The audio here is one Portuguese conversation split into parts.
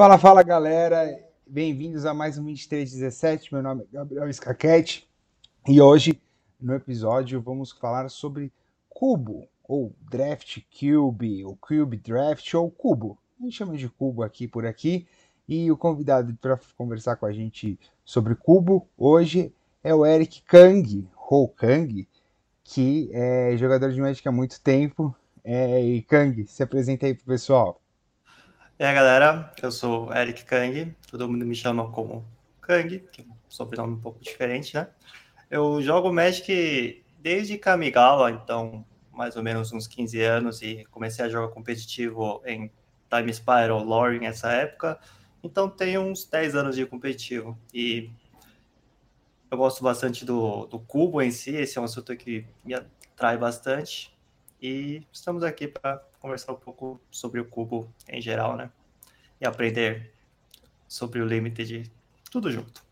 Fala, fala galera, bem-vindos a mais um 2317. Meu nome é Gabriel Scaquete e hoje no episódio vamos falar sobre Cubo, ou Draft Cube, ou Cube Draft, ou Cubo. A gente chama de Cubo aqui por aqui. E o convidado para conversar com a gente sobre Cubo hoje é o Eric Kang, ou Kang, que é jogador de Magic há muito tempo. É, e Kang, se apresenta aí pro pessoal. E aí, galera, eu sou Eric Kang, todo mundo me chama como Kang, que é um sobrenome um pouco diferente, né? Eu jogo Magic desde Kamigawa, então mais ou menos uns 15 anos, e comecei a jogar competitivo em Time Spiral, Lore nessa época, então tenho uns 10 anos de competitivo. E eu gosto bastante do, do cubo em si, esse é um assunto que me atrai bastante. E estamos aqui para conversar um pouco sobre o cubo em geral, né? E aprender sobre o Limited, tudo junto.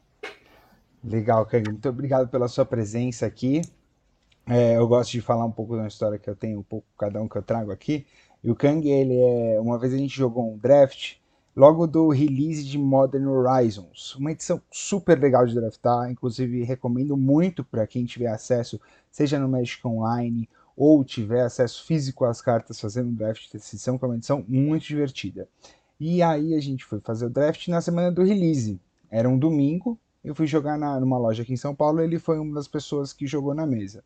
Legal, Kang. Muito obrigado pela sua presença aqui. É, eu gosto de falar um pouco da história que eu tenho, um pouco cada um que eu trago aqui. E o Kang, ele é. Uma vez a gente jogou um draft logo do release de Modern Horizons. Uma edição super legal de draftar, inclusive recomendo muito para quem tiver acesso, seja no Magic Online ou tiver acesso físico às cartas fazendo draft dessa edição, que é uma edição muito divertida. E aí a gente foi fazer o draft na semana do release. Era um domingo, eu fui jogar na, numa loja aqui em São Paulo, ele foi uma das pessoas que jogou na mesa.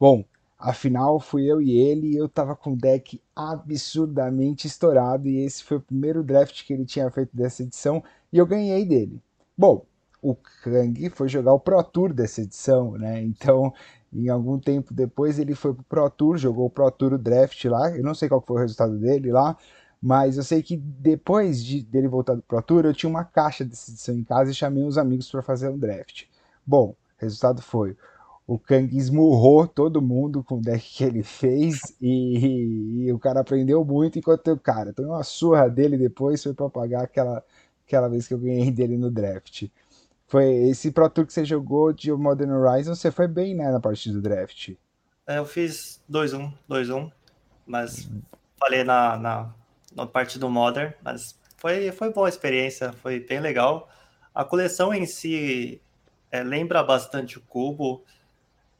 Bom, afinal fui eu e ele, e eu tava com o deck absurdamente estourado, e esse foi o primeiro draft que ele tinha feito dessa edição, e eu ganhei dele. Bom, o Kang foi jogar o Pro Tour dessa edição, né? Então em algum tempo depois ele foi pro Pro Tour, jogou o Pro Tour o Draft lá. Eu não sei qual foi o resultado dele lá, mas eu sei que depois de, dele voltar do Pro Tour, eu tinha uma caixa dessa edição em casa e chamei uns amigos para fazer um draft. Bom, resultado foi o Kang esmurrou todo mundo com o deck que ele fez e, e, o cara aprendeu muito enquanto o cara tomou uma surra dele depois foi para pagar aquela, aquela vez que eu ganhei dele no draft. Foi esse Pro Tour que você jogou de Modern Horizon, você foi bem, né, na parte do draft. É, eu fiz 2-1, 2-1, mas falei na, na, na parte do Modern, mas foi, foi boa a experiência, foi bem legal. A coleção em si é, lembra bastante o Cubo.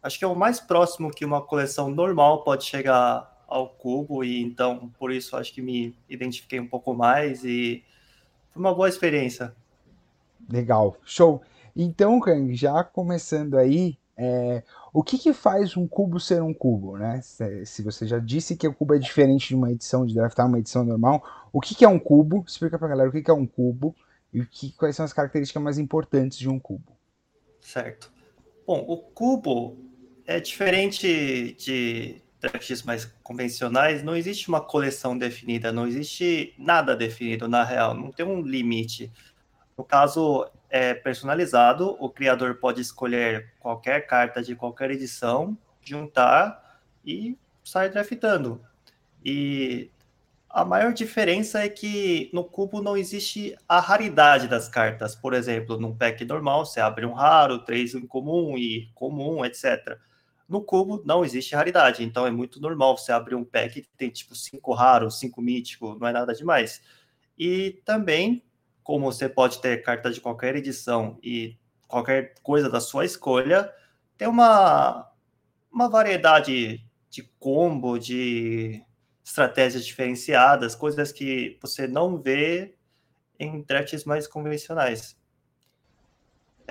Acho que é o mais próximo que uma coleção normal pode chegar ao Cubo, e então por isso acho que me identifiquei um pouco mais e foi uma boa experiência. Legal, show. Então, Kang, já começando aí, é, o que, que faz um cubo ser um cubo, né? Se, se, você já disse que o cubo é diferente de uma edição de draftar uma edição normal, o que, que é um cubo? Explica pra galera o que, que é um cubo e que, quais são as características mais importantes de um cubo. Certo. Bom, o cubo é diferente de drafts mais convencionais, não existe uma coleção definida, não existe nada definido na real, não tem um limite. No caso é personalizado, o criador pode escolher qualquer carta de qualquer edição, juntar e sair draftando. E a maior diferença é que no cubo não existe a raridade das cartas. Por exemplo, num pack normal, você abre um raro, três em comum e comum, etc. No cubo não existe raridade, então é muito normal você abrir um pack que tem tipo cinco raros, cinco mítico, não é nada demais. E também como você pode ter cartas de qualquer edição e qualquer coisa da sua escolha, tem uma, uma variedade de combo, de estratégias diferenciadas, coisas que você não vê em drafts mais convencionais.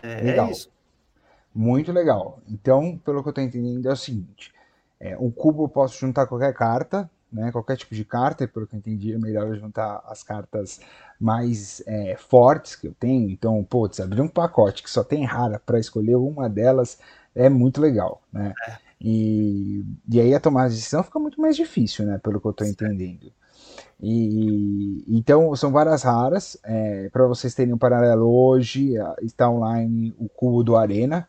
É, é legal. É isso. Muito legal. Então, pelo que eu estou entendendo, é o seguinte: é, um cubo eu posso juntar qualquer carta, né, qualquer tipo de carta, pelo que eu entendi, é melhor juntar as cartas mais é, fortes que eu tenho. Então, putz, abrir um pacote que só tem rara para escolher uma delas é muito legal, né? É. E, e aí a tomada de decisão fica muito mais difícil, né? Pelo que eu estou entendendo. E então são várias raras. É, para vocês terem um paralelo hoje, está online o cubo do Arena,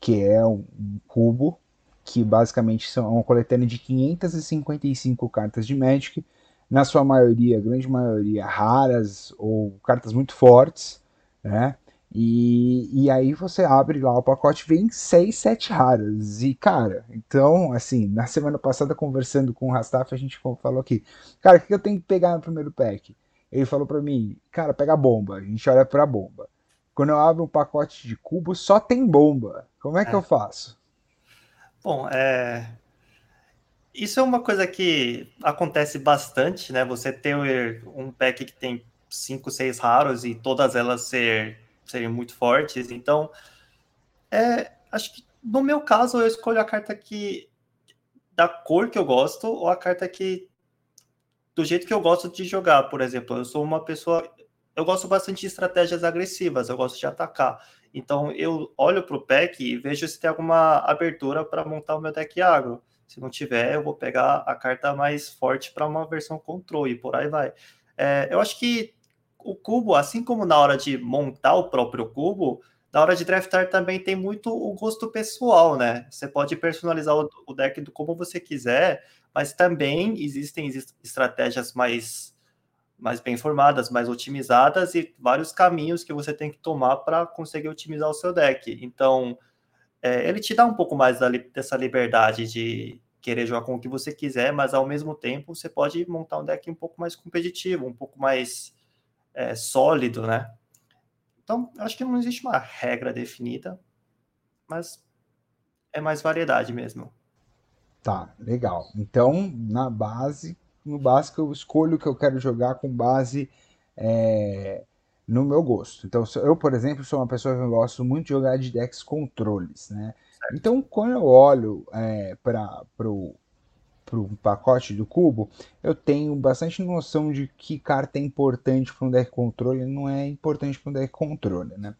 que é um, um cubo que basicamente são uma coletânea de 555 cartas de Magic, na sua maioria, grande maioria, raras ou cartas muito fortes, né? E, e aí você abre lá o pacote, vem 6, 7 raras. E, cara, então, assim, na semana passada, conversando com o Rastaf, a gente falou aqui, cara, o que eu tenho que pegar no primeiro pack? ele falou para mim, cara, pega a bomba. A gente olha pra bomba. Quando eu abro um pacote de cubo, só tem bomba. Como é que é. eu faço? Bom, é... isso é uma coisa que acontece bastante, né? Você ter um pack que tem cinco, seis raros e todas elas ser, serem muito fortes. Então, é, acho que no meu caso eu escolho a carta que da cor que eu gosto ou a carta que do jeito que eu gosto de jogar, por exemplo. Eu sou uma pessoa. Eu gosto bastante de estratégias agressivas, eu gosto de atacar. Então eu olho para o pack e vejo se tem alguma abertura para montar o meu deck agro. Se não tiver, eu vou pegar a carta mais forte para uma versão controle e por aí vai. É, eu acho que o cubo, assim como na hora de montar o próprio cubo, na hora de draftar também tem muito o gosto pessoal, né? Você pode personalizar o, o deck do como você quiser, mas também existem estratégias mais mais bem formadas, mais otimizadas e vários caminhos que você tem que tomar para conseguir otimizar o seu deck. Então, é, ele te dá um pouco mais da, dessa liberdade de querer jogar com o que você quiser, mas ao mesmo tempo você pode montar um deck um pouco mais competitivo, um pouco mais é, sólido, né? Então, acho que não existe uma regra definida, mas é mais variedade mesmo. Tá, legal. Então, na base, no básico, eu escolho o que eu quero jogar com base é, no meu gosto. Então, eu, por exemplo, sou uma pessoa que gosto muito de jogar de decks controles, né? Certo. Então, quando eu olho é, para o pacote do cubo, eu tenho bastante noção de que carta é importante para um deck controle e não é importante para um deck controle, né?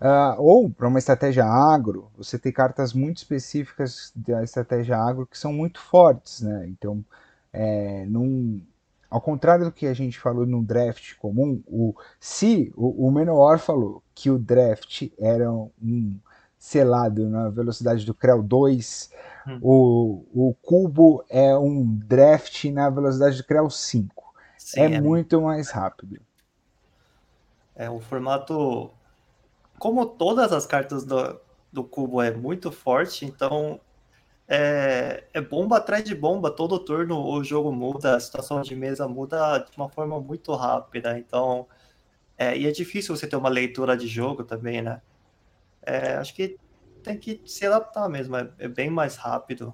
Uh, ou para uma estratégia agro, você tem cartas muito específicas da estratégia agro que são muito fortes, né? Então, é, num, ao contrário do que a gente falou no draft comum, o, se o, o Menor falou que o draft era um selado na velocidade do Creu 2, hum. o, o Cubo é um draft na velocidade do Creu 5. Sim, é, é muito mais rápido. É um formato como todas as cartas do, do cubo é muito forte, então é, é, bomba atrás de bomba, todo turno o jogo muda, a situação de mesa muda de uma forma muito rápida, então é, e é difícil você ter uma leitura de jogo também, né? É, acho que tem que se adaptar mesmo, é, é bem mais rápido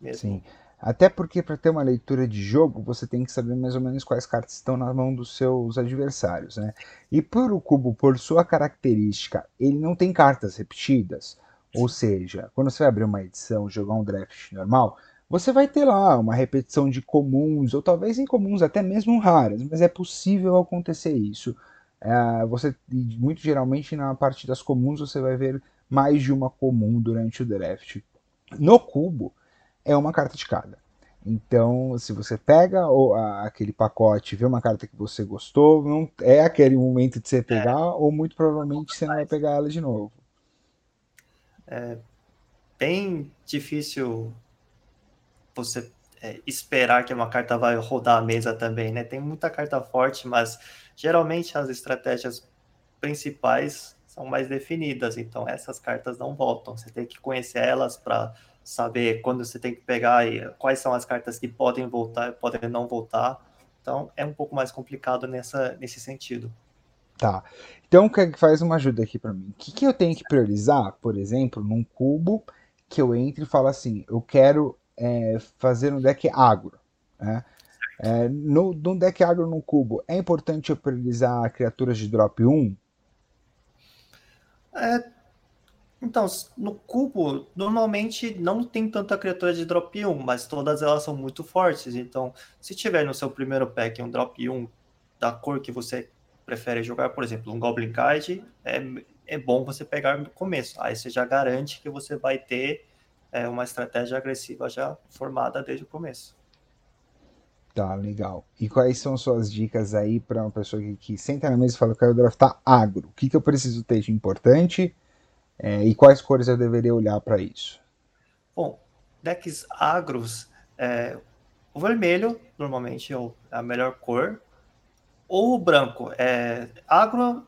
mesmo. Sim. Até porque para ter uma leitura de jogo, você tem que saber mais ou menos quais cartas estão na mão dos seus adversários, né? E por o cubo, por sua característica, ele não tem cartas repetidas. Ou seja, quando você vai abrir uma edição, jogar um draft normal, você vai ter lá uma repetição de comuns, ou talvez incomuns, até mesmo raras, mas é possível acontecer isso. É, você muito geralmente na parte das comuns você vai ver mais de uma comum durante o draft. No cubo, é uma carta de cada. Então, se você pega o, a, aquele pacote e vê uma carta que você gostou, não é aquele momento de você é. pegar, ou muito provavelmente você não vai pegar ela de novo. É bem difícil você é, esperar que uma carta vai rodar a mesa também, né? Tem muita carta forte, mas geralmente as estratégias principais são mais definidas, então essas cartas não voltam. Você tem que conhecer elas para saber quando você tem que pegar e quais são as cartas que podem voltar e podem não voltar. Então é um pouco mais complicado nessa, nesse sentido. Tá. Então faz uma ajuda aqui para mim. O que, que eu tenho que priorizar, por exemplo, num cubo que eu entre e falo assim, eu quero é, fazer um deck agro. Né? É, no, no deck agro no cubo, é importante eu priorizar criaturas de drop 1? É, então, no cubo, normalmente não tem tanta criatura de drop 1, mas todas elas são muito fortes. Então, se tiver no seu primeiro pack um drop 1 da cor que você prefere jogar, por exemplo, um Goblin Card, é, é bom você pegar no começo. Aí você já garante que você vai ter é, uma estratégia agressiva já formada desde o começo. Tá, legal. E quais são suas dicas aí para uma pessoa que, que, senta na mesa e fala eu quero draftar agro? O que, que eu preciso ter de importante? É, e quais cores eu deveria olhar para isso? Bom, decks agros, é, o vermelho normalmente é a melhor cor, ou o branco. É, agro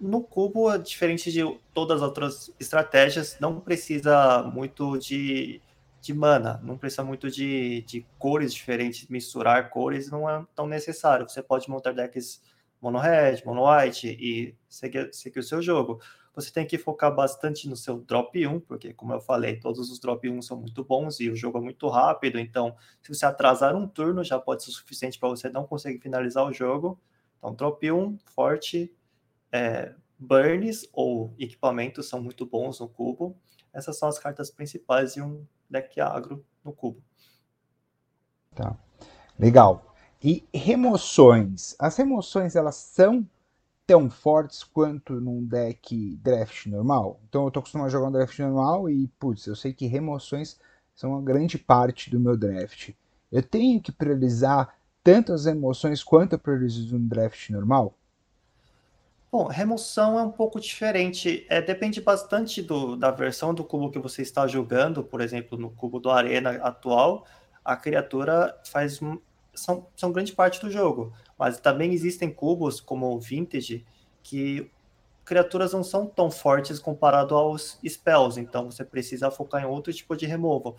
no cubo, diferente de todas as outras estratégias, não precisa muito de de mana, não precisa muito de, de cores diferentes, misturar cores não é tão necessário. Você pode montar decks mono red, mono white e seguir, seguir o seu jogo. Você tem que focar bastante no seu drop 1, porque, como eu falei, todos os drop 1 são muito bons e o jogo é muito rápido. Então, se você atrasar um turno, já pode ser suficiente para você não conseguir finalizar o jogo. Então, drop 1, forte, é, burns ou equipamentos são muito bons no cubo. Essas são as cartas principais de um deck agro no cubo. Tá. Legal. E remoções. As remoções elas são tão fortes quanto num deck draft normal. Então eu tô acostumado a jogar um draft normal e, putz, eu sei que remoções são uma grande parte do meu draft. Eu tenho que priorizar tanto as emoções quanto eu priorizo no draft normal? Bom, remoção é um pouco diferente. É, depende bastante do, da versão do cubo que você está jogando. Por exemplo, no cubo do Arena atual, a criatura faz são, são grande parte do jogo. Mas também existem cubos como o Vintage que criaturas não são tão fortes comparado aos spells, então você precisa focar em outro tipo de removal.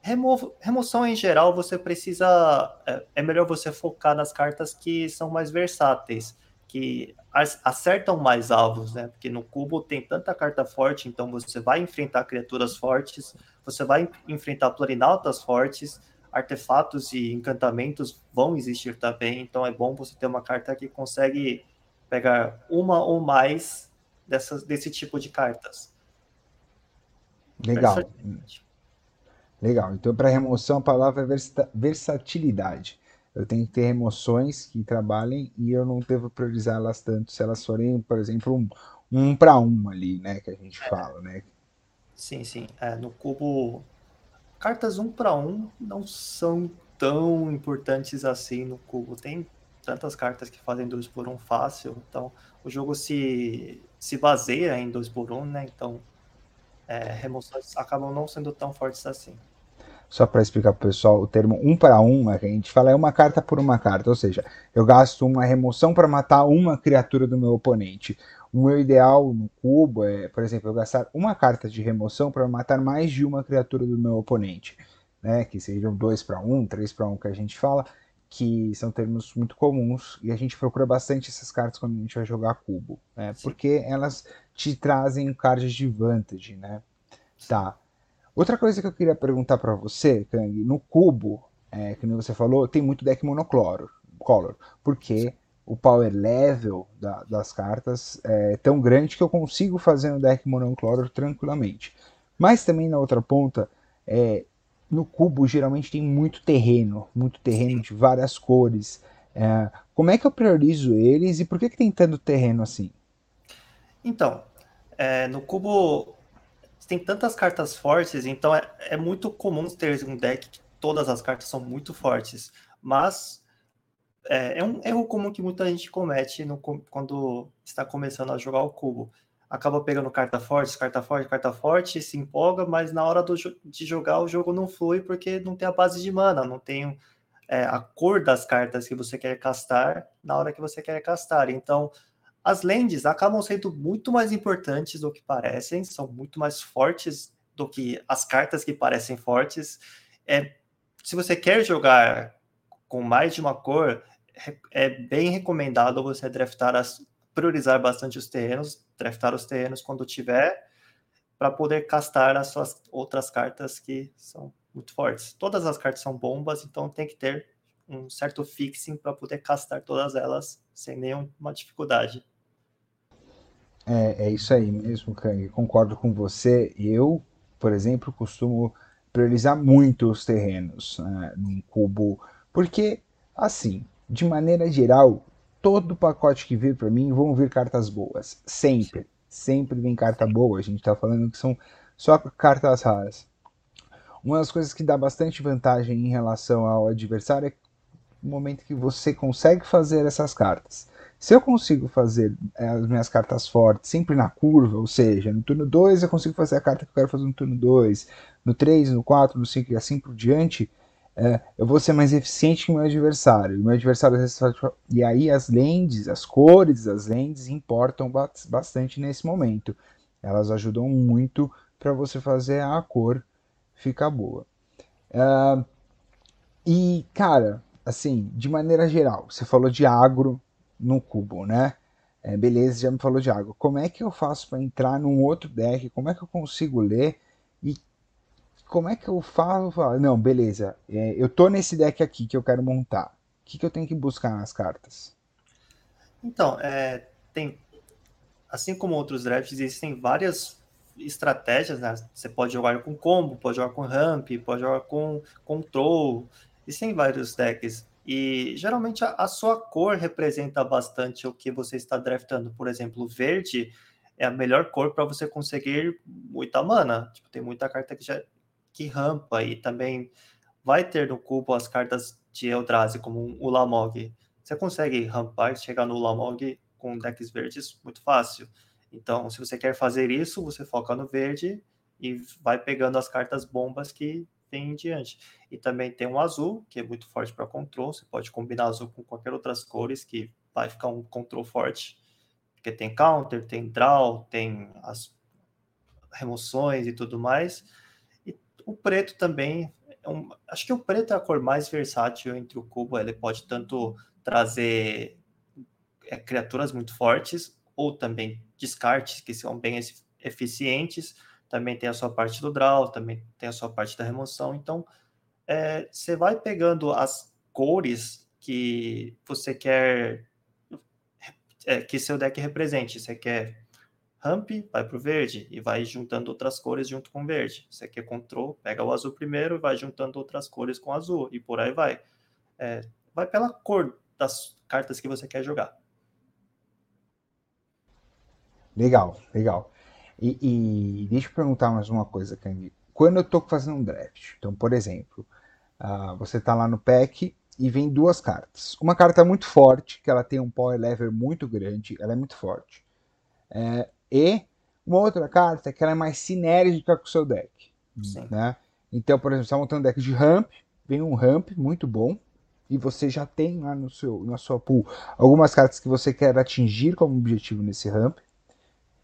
Removo, remoção em geral, você precisa. É, é melhor você focar nas cartas que são mais versáteis, que acertam mais alvos, né? Porque no cubo tem tanta carta forte, então você vai enfrentar criaturas fortes, você vai enfrentar planinautas fortes, artefatos e encantamentos vão existir também, então é bom você ter uma carta que consegue pegar uma ou mais dessas, desse tipo de cartas. Legal. Legal. Então, para remoção, a palavra é versatilidade. Eu tenho que ter remoções que trabalhem e eu não devo priorizar elas tanto se elas forem, por exemplo, um, um para um ali, né, que a gente fala, né? Sim, sim. É, no cubo cartas um para um não são tão importantes assim no cubo. Tem tantas cartas que fazem dois por um fácil, então o jogo se, se baseia em dois por um, né? Então é, remoções acabam não sendo tão fortes assim. Só para explicar para o pessoal, o termo um para um, a gente fala é uma carta por uma carta, ou seja, eu gasto uma remoção para matar uma criatura do meu oponente. O meu ideal no cubo é, por exemplo, eu gastar uma carta de remoção para matar mais de uma criatura do meu oponente, né? Que sejam dois para um, três para um que a gente fala, que são termos muito comuns e a gente procura bastante essas cartas quando a gente vai jogar cubo, né? Porque elas te trazem um card de vantage, né? Tá. Outra coisa que eu queria perguntar para você, Kang, no cubo, é, que você falou, tem muito deck monocloro, color, porque o power level da, das cartas é tão grande que eu consigo fazer um deck monocloro tranquilamente. Mas também na outra ponta, é, no cubo geralmente tem muito terreno, muito terreno de várias cores. É, como é que eu priorizo eles e por que, que tem tanto terreno assim? Então, é, no cubo tem tantas cartas fortes, então é, é muito comum ter um deck que todas as cartas são muito fortes. Mas é, é, um erro comum que muita gente comete no, quando está começando a jogar o cubo. Acaba pegando carta forte, carta forte, carta forte, se empolga, mas na hora do, de jogar o jogo não flui porque não tem a base de mana, não tem é, a cor das cartas que você quer castar na hora que você quer castar. Então, as lands acabam sendo muito mais importantes do que parecem, são muito mais fortes do que as cartas que parecem fortes. É, se você quer jogar com mais de uma cor, é bem recomendado você draftar, as, priorizar bastante os terrenos, draftar os terrenos quando tiver, para poder castar as suas outras cartas que são muito fortes. Todas as cartas são bombas, então tem que ter um certo fixing para poder castar todas elas sem nenhuma dificuldade. É, é isso aí mesmo, Kang. Concordo com você. Eu, por exemplo, costumo priorizar muito os terrenos né, num cubo, porque, assim, de maneira geral, todo pacote que vir para mim vão vir cartas boas. Sempre. Sempre vem carta boa. A gente está falando que são só cartas raras. Uma das coisas que dá bastante vantagem em relação ao adversário é o momento que você consegue fazer essas cartas. Se eu consigo fazer eh, as minhas cartas fortes sempre na curva, ou seja, no turno 2 eu consigo fazer a carta que eu quero fazer no turno 2, no 3, no 4, no 5 e assim por diante, é, eu vou ser mais eficiente que meu adversário. Meu adversário e aí as lentes, as cores das lentes importam bastante nesse momento. Elas ajudam muito para você fazer a cor fica boa. Uh, e, cara, assim, de maneira geral, você falou de agro no cubo, né? É, beleza, já me falou de agro. Como é que eu faço para entrar num outro deck? Como é que eu consigo ler? Como é que eu falo? Não, beleza, é, eu tô nesse deck aqui que eu quero montar. O que, que eu tenho que buscar nas cartas? Então, é, tem, assim como outros drafts, existem várias estratégias, né? Você pode jogar com combo, pode jogar com ramp, pode jogar com control. Existem vários decks. E geralmente a, a, sua cor representa bastante o que você está draftando. Por exemplo, verde é a melhor cor para você conseguir muita mana. Tipo, tem muita carta que já que rampa e também vai ter no cubo as cartas de Eldrazi, como o Lamog. Você consegue rampar e chegar no Lamog com decks verdes muito fácil. Então, se você quer fazer isso, você foca no verde e vai pegando as cartas bombas que tem em diante. E também tem um azul, que é muito forte para control. Você pode combinar azul com qualquer outras cores, que vai ficar um control forte. Porque tem counter, tem draw, tem as remoções e tudo mais. O preto também. É um, acho que o preto é a cor mais versátil entre o cubo. Ele pode tanto trazer é, criaturas muito fortes, ou também descartes que são bem eficientes. Também tem a sua parte do draw, também tem a sua parte da remoção. Então, é, você vai pegando as cores que você quer é, que seu deck represente. Você quer ramp, vai para o verde e vai juntando outras cores junto com o verde. Você quer control, pega o azul primeiro e vai juntando outras cores com o azul e por aí vai. É, vai pela cor das cartas que você quer jogar. Legal, legal. E, e, deixa eu perguntar mais uma coisa, Kang. Quando eu estou fazendo um draft, então, por exemplo, uh, você está lá no pack e vem duas cartas. Uma carta muito forte, que ela tem um power level muito grande, ela é muito forte. É, e uma outra carta que ela é mais sinérgica com o seu deck. Sim. Né? Então, por exemplo, você está montando um deck de ramp, vem um ramp muito bom, e você já tem lá no seu, na sua pool algumas cartas que você quer atingir como objetivo nesse ramp.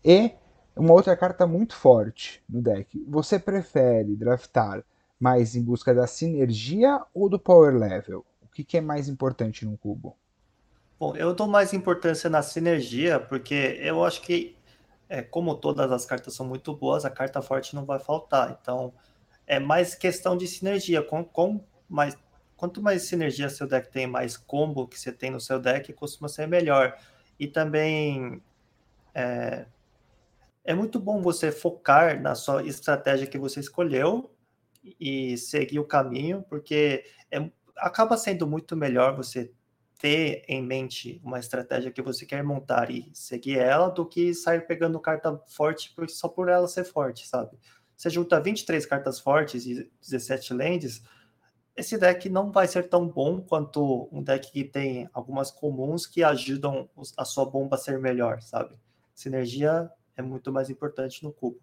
E uma outra carta muito forte no deck. Você prefere draftar mais em busca da sinergia ou do power level? O que, que é mais importante num cubo? Bom, eu dou mais importância na sinergia, porque eu acho que, é, como todas as cartas são muito boas, a carta forte não vai faltar. Então, é mais questão de sinergia. Com, com mais, quanto mais sinergia seu deck tem, mais combo que você tem no seu deck, costuma ser melhor. E também, é, é muito bom você focar na sua estratégia que você escolheu e seguir o caminho, porque é, acaba sendo muito melhor você ter em mente uma estratégia que você quer montar e seguir ela do que sair pegando carta forte só por ela ser forte, sabe? Você junta 23 cartas fortes e 17 lands, esse deck não vai ser tão bom quanto um deck que tem algumas comuns que ajudam a sua bomba a ser melhor, sabe? Sinergia é muito mais importante no cubo.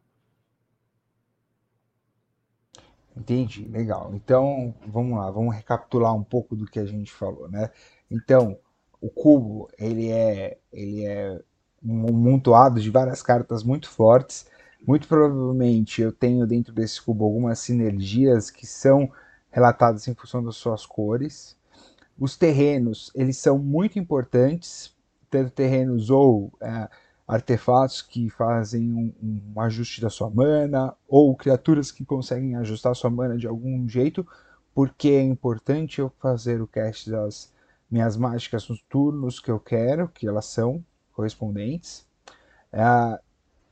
Entendi, legal. Então, vamos lá, vamos recapitular um pouco do que a gente falou, né? Então, o cubo, ele é, ele é um montoado de várias cartas muito fortes. Muito provavelmente eu tenho dentro desse cubo algumas sinergias que são relatadas em função das suas cores. Os terrenos, eles são muito importantes, tanto terrenos ou é, artefatos que fazem um, um, ajuste da sua mana, ou criaturas que conseguem ajustar sua mana de algum jeito, porque é importante eu fazer o cast das minhas mágicas nos turnos que eu quero, que elas são correspondentes, uh,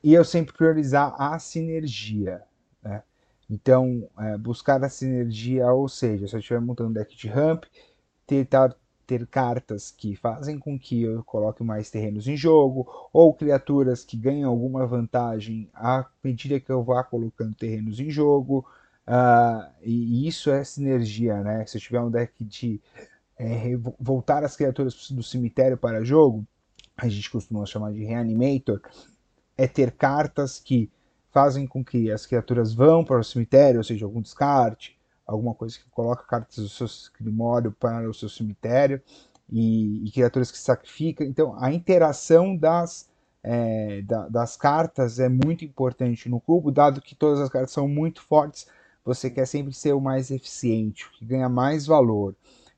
e eu sempre priorizar a sinergia. Né? Então, uh, buscar a sinergia, ou seja, se eu estiver montando um deck de ramp, tentar ter cartas que fazem com que eu coloque mais terrenos em jogo, ou criaturas que ganham alguma vantagem à medida que eu vá colocando terrenos em jogo. Uh, e isso é sinergia, né? Se eu tiver um deck de é, voltar as criaturas do cemitério para jogo, a gente costuma chamar de reanimator, é ter cartas que fazem com que as criaturas vão para o cemitério, ou seja, algum descarte, alguma coisa que coloca cartas do seu grimório para o seu cemitério e, e, criaturas que sacrificam. Então, a interação das, é, da, das cartas é muito importante no cubo, dado que todas as cartas são muito fortes, você quer sempre ser o mais eficiente, o que ganha mais valor.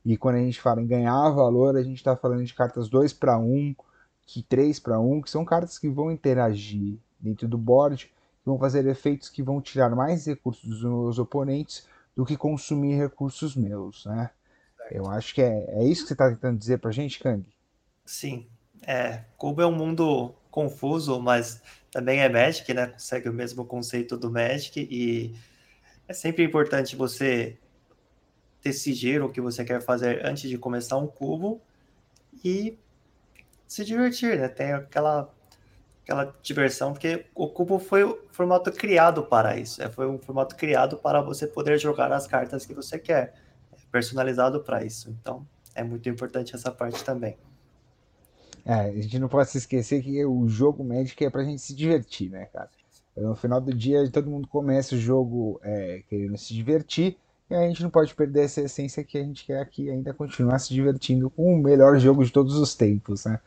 E quando a gente fala em ganhar valor, a gente está falando de cartas 2 para 1, que 3 para 1, que são cartas que vão interagir dentro do board, que vão fazer efeitos que vão tirar mais recursos dos meus oponentes do que consumir recursos meus, né? Eu acho que é, é isso que você está tentando dizer para a gente, Kang? Sim. É, Cubo é um mundo confuso, mas também é Magic, né? Segue o mesmo conceito do Magic e é sempre importante você decidir o que você quer fazer antes de começar um cubo e se divertir, né? Tem aquela aquela diversão, porque o cubo foi o formato criado para isso. É, foi um formato criado para você poder jogar as cartas que você quer, é personalizado para isso. Então, é muito importante essa parte também. É, a gente não pode se esquecer que o jogo Magic é pra gente se divertir, né, cara? No final do dia, todo mundo começa o jogo é, querendo se divertir, e a gente não pode perder essa essência que a gente quer aqui ainda continuar se divertindo com o melhor jogo de todos os tempos, né?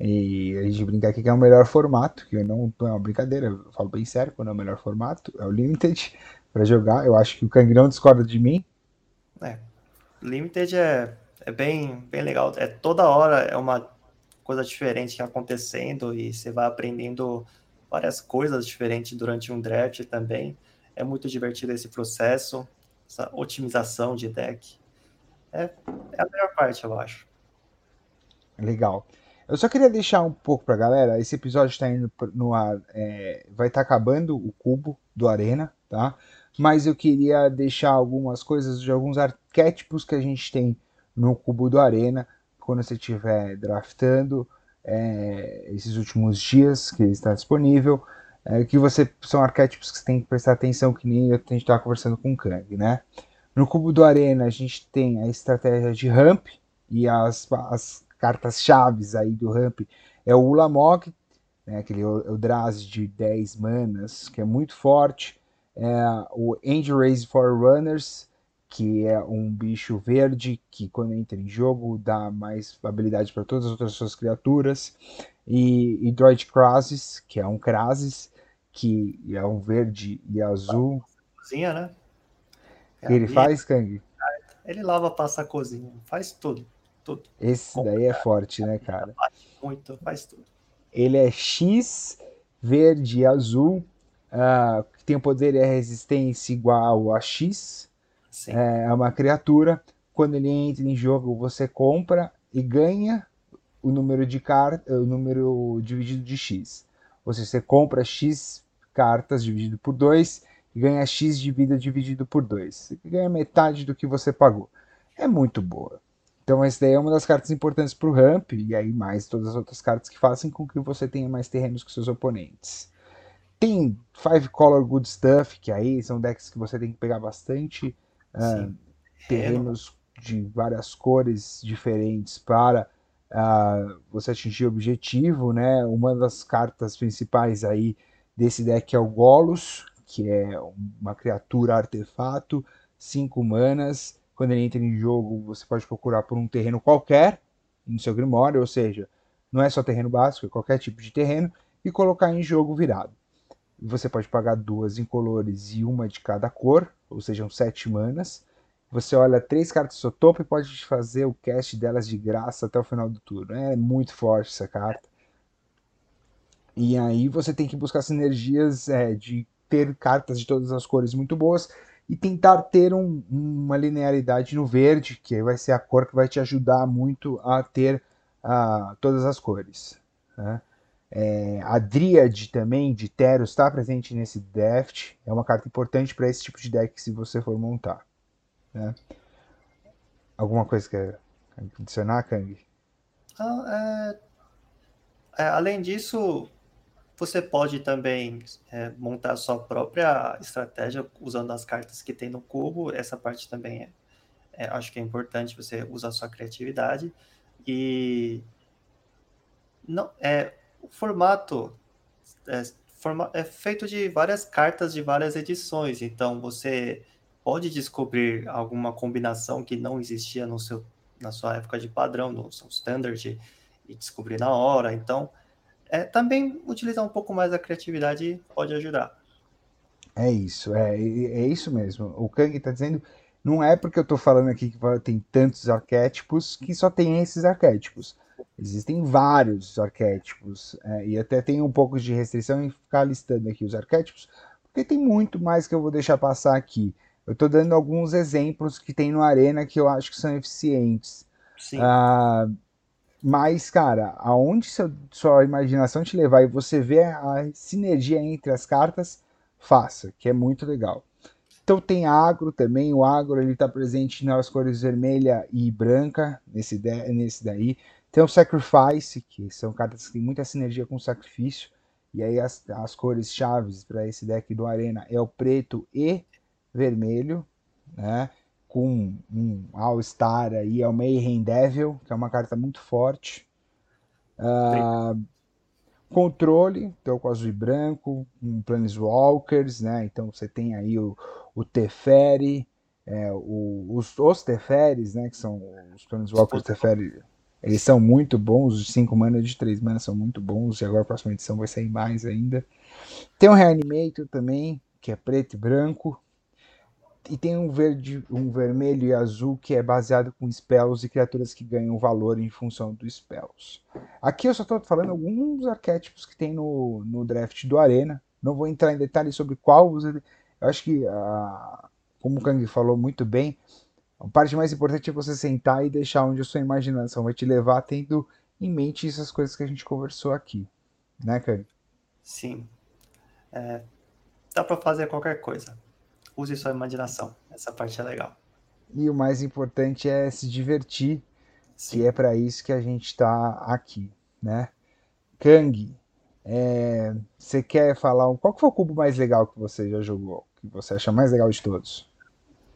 E a gente brincar aqui que é o melhor formato, que não, é uma brincadeira, eu falo bem sério, quando é o melhor formato, é o Limited para jogar. Eu acho que o Kangrão discorda de mim. É, Limited é, é bem, bem legal, é toda hora é uma coisa diferente acontecendo e você vai aprendendo várias coisas diferentes durante um draft também. É muito divertido esse processo essa otimização de deck. É, é a melhor parte, eu acho. Legal. Eu só queria deixar um pouco pra galera, esse episódio está indo no ar, é, vai estar tá acabando o cubo do Arena, tá? Mas eu queria deixar algumas coisas de alguns arquétipos que a gente tem no cubo do Arena, quando você estiver draftando é, esses últimos dias que está disponível é, que você são arquétipos que você tem que prestar atenção, que nem a gente estava conversando com o Kang, né? No cubo do Arena a gente tem a estratégia de ramp e as, as cartas chaves aí do ramp. É o Ulamog, né, aquele Eldrazi de 10 manas, que é muito forte, é o End Raise for Runners, que é um bicho verde que quando entra em jogo dá mais habilidade para todas as outras suas criaturas, e, e Droid Krasis, que é um Krasis, que é um verde e azul. Cozinha, né? É ele faz, Kang? Ele lava, passa a cozinha, faz tudo. tudo. Esse daí é forte, né, cara? Muito, faz tudo. Ele é X, verde e azul, uh, tem o poder e a resistência igual a X. Sim. É, é uma criatura. Quando ele entra em jogo, você compra e ganha o número de cartas, o número dividido de X. Ou seja, você compra X cartas dividido por 2 e ganha X de vida dividido por 2. Você ganha metade do que você pagou. É muito boa. Então essa daí é uma das cartas importantes para o ramp, e aí mais todas as outras cartas que fazem com que você tenha mais terrenos que seus oponentes. Tem Five Color Good Stuff, que aí são decks que você tem que pegar bastante uh, terrenos de várias cores diferentes para uh, você atingir o objetivo, né? Uma das cartas principais aí desse deck é o Golos, que é uma criatura artefato, 5 manas. Quando ele entra em jogo, você pode procurar por um terreno qualquer no seu Grimório, ou seja, não é só terreno básico, é qualquer tipo de terreno, e colocar em jogo virado. Você pode pagar duas incolores e uma de cada cor, ou seja, sete manas. Você olha três cartas do seu topo e pode fazer o cast delas de graça até o final do turno. É muito forte essa carta. E aí você tem que buscar sinergias é, de ter cartas de todas as cores muito boas e tentar ter um, uma linearidade no verde, que vai ser a cor que vai te ajudar muito a ter uh, todas as cores. Né? É, a Dríade também de Teros está presente nesse draft, é uma carta importante para esse tipo de deck se você for montar. Né? Alguma coisa que adicionar, Kang? Ah, é... É, além disso, você pode também é, montar sua própria estratégia usando as cartas que tem no cubo. Essa parte também é, é acho que é importante você usar sua criatividade. E não é o formato é, forma, é feito de várias cartas de várias edições. Então você pode descobrir alguma combinação que não existia no seu, na sua época de padrão, no seu standard, e descobrir na hora. Então, é, também utilizar um pouco mais a criatividade pode ajudar. É isso, é, é isso mesmo. O Kang está dizendo, não é porque eu estou falando aqui que tem tantos arquétipos que só tem esses arquétipos. Existem vários arquétipos, é, e até tem um pouco de restrição em ficar listando aqui os arquétipos, porque tem muito mais que eu vou deixar passar aqui. Eu estou dando alguns exemplos que tem no Arena que eu acho que são eficientes. Sim. Ah, mas, cara, aonde seu, sua imaginação te levar e você vê a sinergia entre as cartas, faça, que é muito legal. Então tem agro também, o agro ele está presente nas cores vermelha e branca, nesse, nesse daí. Tem o Sacrifice, que são cartas que têm muita sinergia com o sacrifício. E aí as, as cores chaves para esse deck do Arena é o preto e vermelho, né? Com um All-Star aí, é o Mayhem Devil, que é uma carta muito forte. Uh, controle, então com azul e branco, um Planeswalkers, né? Então você tem aí o, o Teferi, é, o, os, os Teferis, né? Que são os Planeswalkers Teferi eles são muito bons, os 5 mana de 3 mana são muito bons, e agora a próxima edição vai sair mais ainda. Tem um Reanimator também, que é preto e branco. E tem um verde, um vermelho e azul que é baseado com spells e criaturas que ganham valor em função dos spells. Aqui eu só estou falando alguns arquétipos que tem no, no draft do Arena. Não vou entrar em detalhes sobre qual. Eu acho que, ah, como o Kang falou muito bem, a parte mais importante é você sentar e deixar onde a sua imaginação vai te levar, tendo em mente essas coisas que a gente conversou aqui. Né, Cari? Sim. É, dá para fazer qualquer coisa. Use sua imaginação. Essa parte é legal. E o mais importante é se divertir, Sim. que é para isso que a gente está aqui, né? Kang, é, você quer falar qual foi o cubo mais legal que você já jogou? Que você acha mais legal de todos?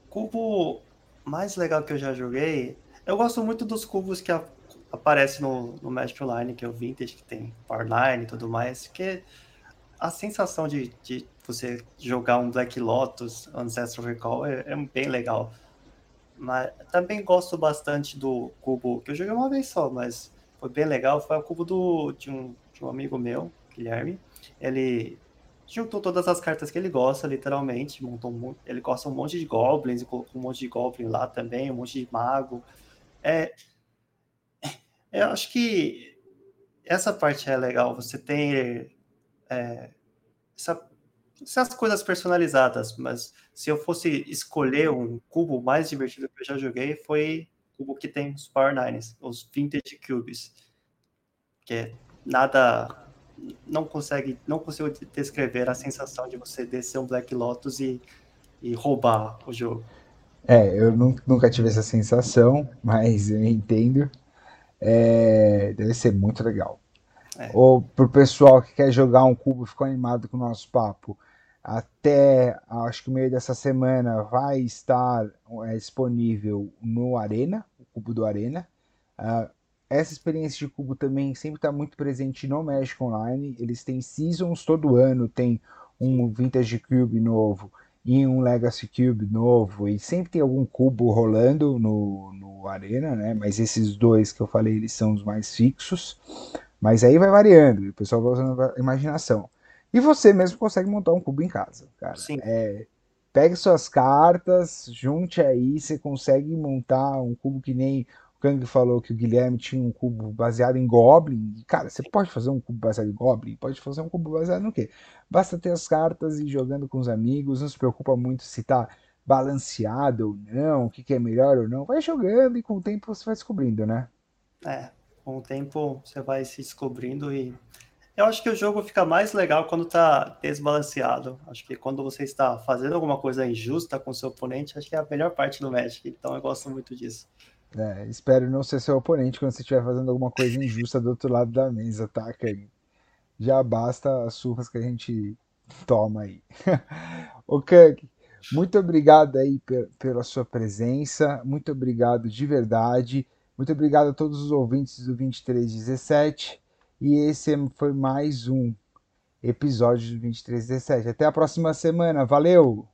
Cubo mais legal que eu já joguei, eu gosto muito dos cubos que a, aparecem no, no Magic Online, que é o Vintage, que tem Powerline e tudo mais, que a sensação de, de você jogar um Black Lotus, Ancestral Recall, é, é, bem legal. Mas também gosto bastante do cubo, que eu joguei uma vez só, mas foi bem legal, foi o cubo do, de, um, de um amigo meu, Guilherme. Ele juntou todas as cartas que ele gosta, literalmente. Montou um, ele gosta um monte de goblins, colocou um monte de goblin lá também, um monte de mago. É, é eu acho que essa parte é legal. Você tem é, essa, essas coisas personalizadas, mas se eu fosse escolher um cubo mais divertido que eu já joguei, foi o cubo que tem os Power Nines, os Vintage Cubes. Que é nada não consegue, não consigo descrever a sensação de você descer um Black Lotus e, e roubar o jogo. É, eu nunca tive essa sensação, mas eu entendo. É, deve ser muito legal. É. Ou pro pessoal que quer jogar um cubo e ficou animado com o nosso papo, até acho que meio dessa semana vai estar é, disponível no Arena, o cubo do Arena. Uh, essa experiência de cubo também sempre está muito presente no Magic Online. Eles têm seasons todo ano, tem um Vintage Cube novo e um Legacy Cube novo, e sempre tem algum cubo rolando no, no Arena, né? Mas esses dois que eu falei, eles são os mais fixos. Mas aí vai variando, o pessoal vai usando a imaginação. E você mesmo consegue montar um cubo em casa, cara. Sim. É, pegue suas cartas, junte aí, você consegue montar um cubo que nem Kang falou que o Guilherme tinha um cubo baseado em Goblin. Cara, você pode fazer um cubo baseado em Goblin? Pode fazer um cubo baseado no quê? Basta ter as cartas e jogando com os amigos. Não se preocupa muito se tá balanceado ou não, o que, que é melhor ou não. Vai jogando e com o tempo você vai descobrindo, né? É, com o tempo você vai se descobrindo e eu acho que o jogo fica mais legal quando tá desbalanceado. Acho que quando você está fazendo alguma coisa injusta com seu oponente, acho que é a melhor parte do Magic. Então eu gosto muito disso. É, espero não ser seu oponente quando você estiver fazendo alguma coisa injusta do outro lado da mesa, tá, Kang? Já basta as surras que a gente toma aí. Ô, Kang, muito obrigado aí pela sua presença, muito obrigado de verdade, muito obrigado a todos os ouvintes do 2317, e esse foi mais um episódio do 2317. Até a próxima semana, valeu!